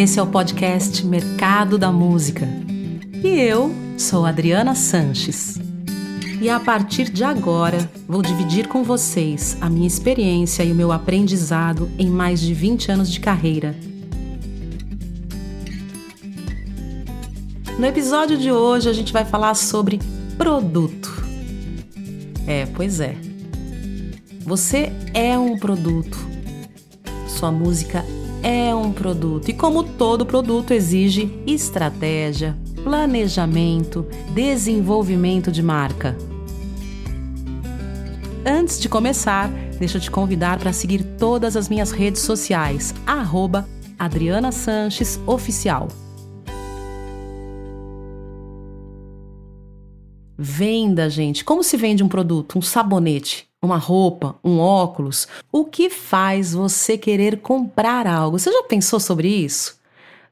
Esse é o podcast Mercado da Música. E eu sou Adriana Sanches. E a partir de agora, vou dividir com vocês a minha experiência e o meu aprendizado em mais de 20 anos de carreira. No episódio de hoje, a gente vai falar sobre produto. É, pois é. Você é um produto. Sua música é um produto e, como todo produto, exige estratégia, planejamento, desenvolvimento de marca. Antes de começar, deixa eu te convidar para seguir todas as minhas redes sociais, arroba Adriana Sanches Oficial. Venda, gente. Como se vende um produto? Um sabonete, uma roupa, um óculos? O que faz você querer comprar algo? Você já pensou sobre isso?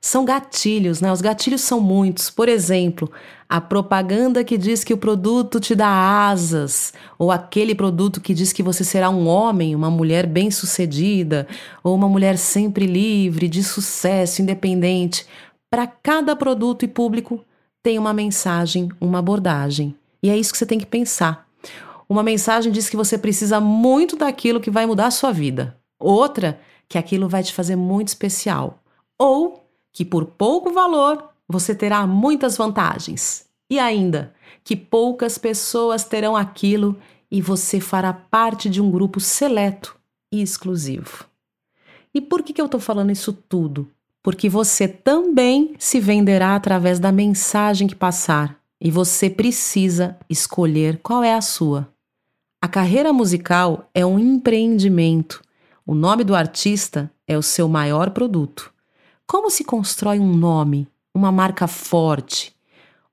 São gatilhos, né? Os gatilhos são muitos. Por exemplo, a propaganda que diz que o produto te dá asas, ou aquele produto que diz que você será um homem, uma mulher bem-sucedida, ou uma mulher sempre livre, de sucesso, independente. Para cada produto e público tem uma mensagem, uma abordagem. E é isso que você tem que pensar. Uma mensagem diz que você precisa muito daquilo que vai mudar a sua vida. Outra, que aquilo vai te fazer muito especial. Ou que por pouco valor você terá muitas vantagens. E ainda, que poucas pessoas terão aquilo e você fará parte de um grupo seleto e exclusivo. E por que, que eu estou falando isso tudo? Porque você também se venderá através da mensagem que passar e você precisa escolher qual é a sua. A carreira musical é um empreendimento. O nome do artista é o seu maior produto. Como se constrói um nome, uma marca forte,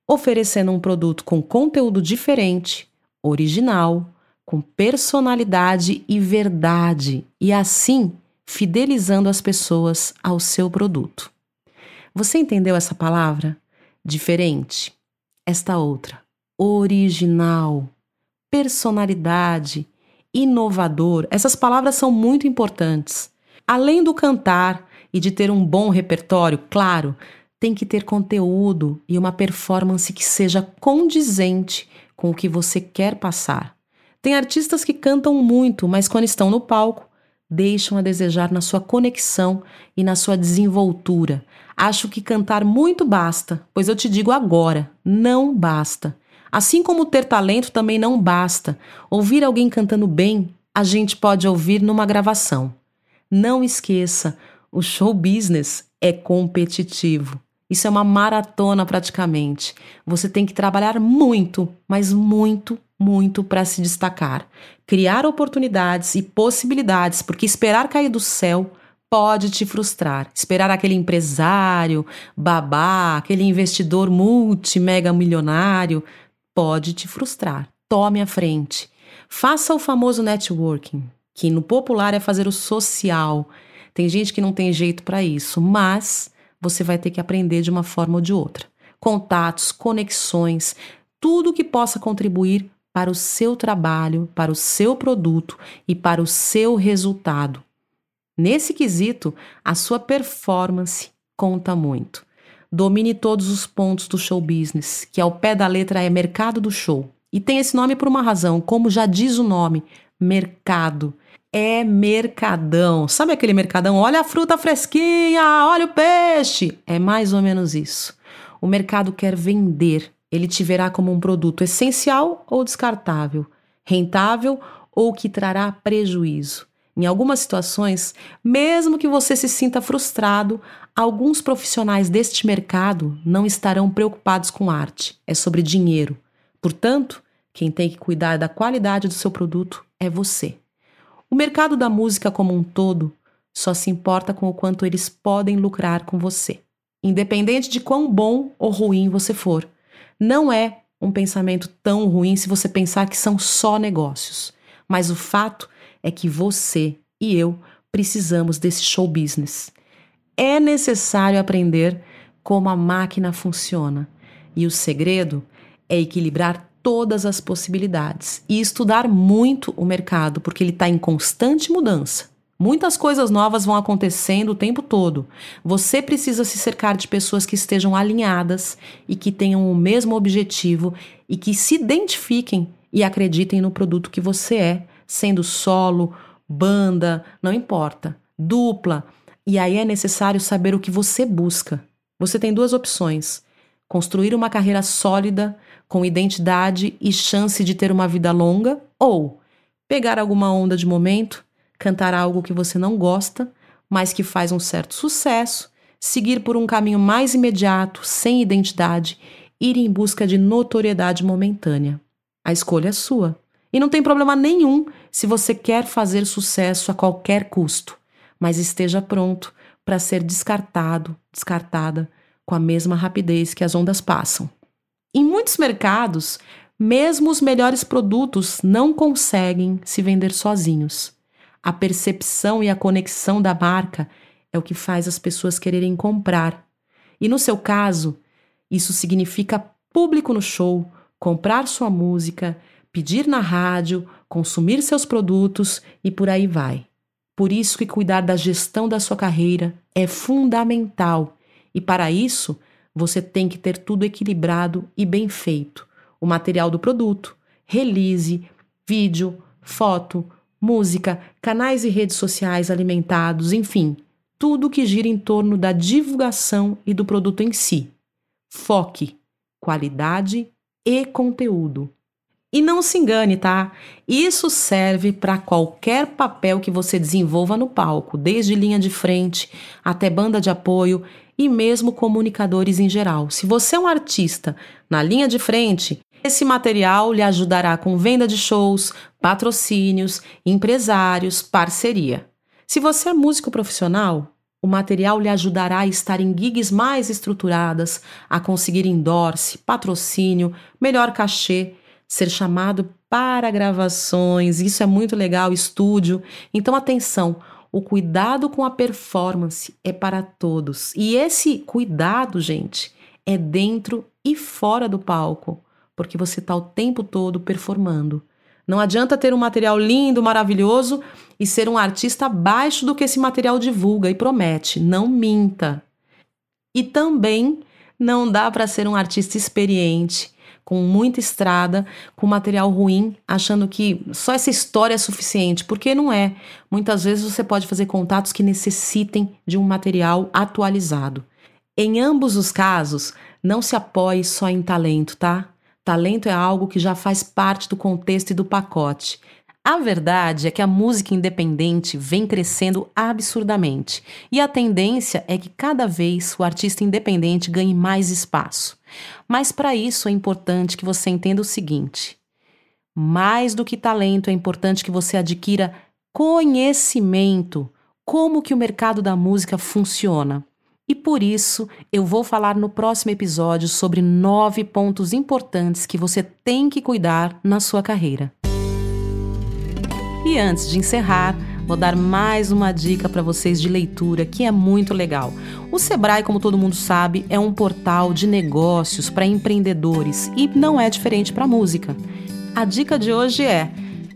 oferecendo um produto com conteúdo diferente, original, com personalidade e verdade, e assim fidelizando as pessoas ao seu produto. Você entendeu essa palavra? Diferente esta outra, original, personalidade, inovador. Essas palavras são muito importantes. Além do cantar e de ter um bom repertório, claro, tem que ter conteúdo e uma performance que seja condizente com o que você quer passar. Tem artistas que cantam muito, mas quando estão no palco, deixam a desejar na sua conexão e na sua desenvoltura. Acho que cantar muito basta, pois eu te digo agora, não basta. Assim como ter talento também não basta. Ouvir alguém cantando bem, a gente pode ouvir numa gravação. Não esqueça, o show business é competitivo. Isso é uma maratona praticamente. Você tem que trabalhar muito, mas muito, muito para se destacar. Criar oportunidades e possibilidades, porque esperar cair do céu pode te frustrar. Esperar aquele empresário, babá, aquele investidor multi, mega milionário, pode te frustrar. Tome a frente. Faça o famoso networking, que no popular é fazer o social. Tem gente que não tem jeito para isso, mas você vai ter que aprender de uma forma ou de outra. Contatos, conexões, tudo que possa contribuir para o seu trabalho, para o seu produto e para o seu resultado. Nesse quesito, a sua performance conta muito. Domine todos os pontos do show business, que ao pé da letra é mercado do show. E tem esse nome por uma razão, como já diz o nome, mercado. É mercadão. Sabe aquele mercadão? Olha a fruta fresquinha, olha o peixe. É mais ou menos isso. O mercado quer vender. Ele te verá como um produto essencial ou descartável, rentável ou que trará prejuízo. Em algumas situações, mesmo que você se sinta frustrado, alguns profissionais deste mercado não estarão preocupados com arte, é sobre dinheiro. Portanto, quem tem que cuidar da qualidade do seu produto é você. O mercado da música como um todo só se importa com o quanto eles podem lucrar com você, independente de quão bom ou ruim você for. Não é um pensamento tão ruim se você pensar que são só negócios, mas o fato é que você e eu precisamos desse show business. É necessário aprender como a máquina funciona. E o segredo é equilibrar todas as possibilidades e estudar muito o mercado, porque ele está em constante mudança. Muitas coisas novas vão acontecendo o tempo todo. Você precisa se cercar de pessoas que estejam alinhadas e que tenham o mesmo objetivo e que se identifiquem e acreditem no produto que você é, sendo solo, banda, não importa, dupla. E aí é necessário saber o que você busca. Você tem duas opções: construir uma carreira sólida, com identidade e chance de ter uma vida longa, ou pegar alguma onda de momento cantar algo que você não gosta, mas que faz um certo sucesso, seguir por um caminho mais imediato, sem identidade, ir em busca de notoriedade momentânea. A escolha é sua. E não tem problema nenhum se você quer fazer sucesso a qualquer custo, mas esteja pronto para ser descartado, descartada com a mesma rapidez que as ondas passam. Em muitos mercados, mesmo os melhores produtos não conseguem se vender sozinhos. A percepção e a conexão da marca é o que faz as pessoas quererem comprar. E no seu caso, isso significa público no show, comprar sua música, pedir na rádio, consumir seus produtos e por aí vai. Por isso que cuidar da gestão da sua carreira é fundamental. E para isso, você tem que ter tudo equilibrado e bem feito. O material do produto, release, vídeo, foto, música, canais e redes sociais alimentados, enfim, tudo que gira em torno da divulgação e do produto em si. Foque, qualidade e conteúdo. E não se engane, tá? Isso serve para qualquer papel que você desenvolva no palco, desde linha de frente até banda de apoio e mesmo comunicadores em geral. Se você é um artista na linha de frente, esse material lhe ajudará com venda de shows, patrocínios, empresários, parceria. Se você é músico profissional, o material lhe ajudará a estar em gigs mais estruturadas, a conseguir endorse, patrocínio, melhor cachê, ser chamado para gravações, isso é muito legal, estúdio. Então, atenção, o cuidado com a performance é para todos. E esse cuidado, gente, é dentro e fora do palco porque você está o tempo todo performando. Não adianta ter um material lindo, maravilhoso e ser um artista abaixo do que esse material divulga e promete. Não minta. E também não dá para ser um artista experiente, com muita estrada, com material ruim, achando que só essa história é suficiente, porque não é. Muitas vezes você pode fazer contatos que necessitem de um material atualizado. Em ambos os casos, não se apoie só em talento, tá? Talento é algo que já faz parte do contexto e do pacote. A verdade é que a música independente vem crescendo absurdamente e a tendência é que cada vez o artista independente ganhe mais espaço. Mas para isso é importante que você entenda o seguinte: mais do que talento, é importante que você adquira conhecimento, como que o mercado da música funciona. E por isso eu vou falar no próximo episódio sobre nove pontos importantes que você tem que cuidar na sua carreira. E antes de encerrar, vou dar mais uma dica para vocês de leitura que é muito legal. O Sebrae, como todo mundo sabe, é um portal de negócios para empreendedores e não é diferente para música. A dica de hoje é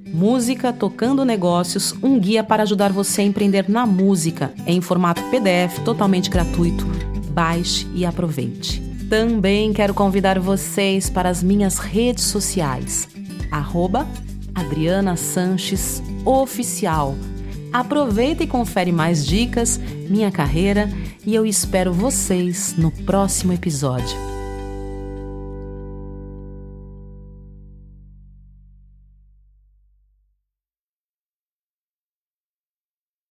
Música Tocando Negócios, um guia para ajudar você a empreender na música, em formato PDF, totalmente gratuito. Baixe e aproveite. Também quero convidar vocês para as minhas redes sociais. Arroba Adriana Sanches Oficial. Aproveita e confere mais dicas, minha carreira e eu espero vocês no próximo episódio.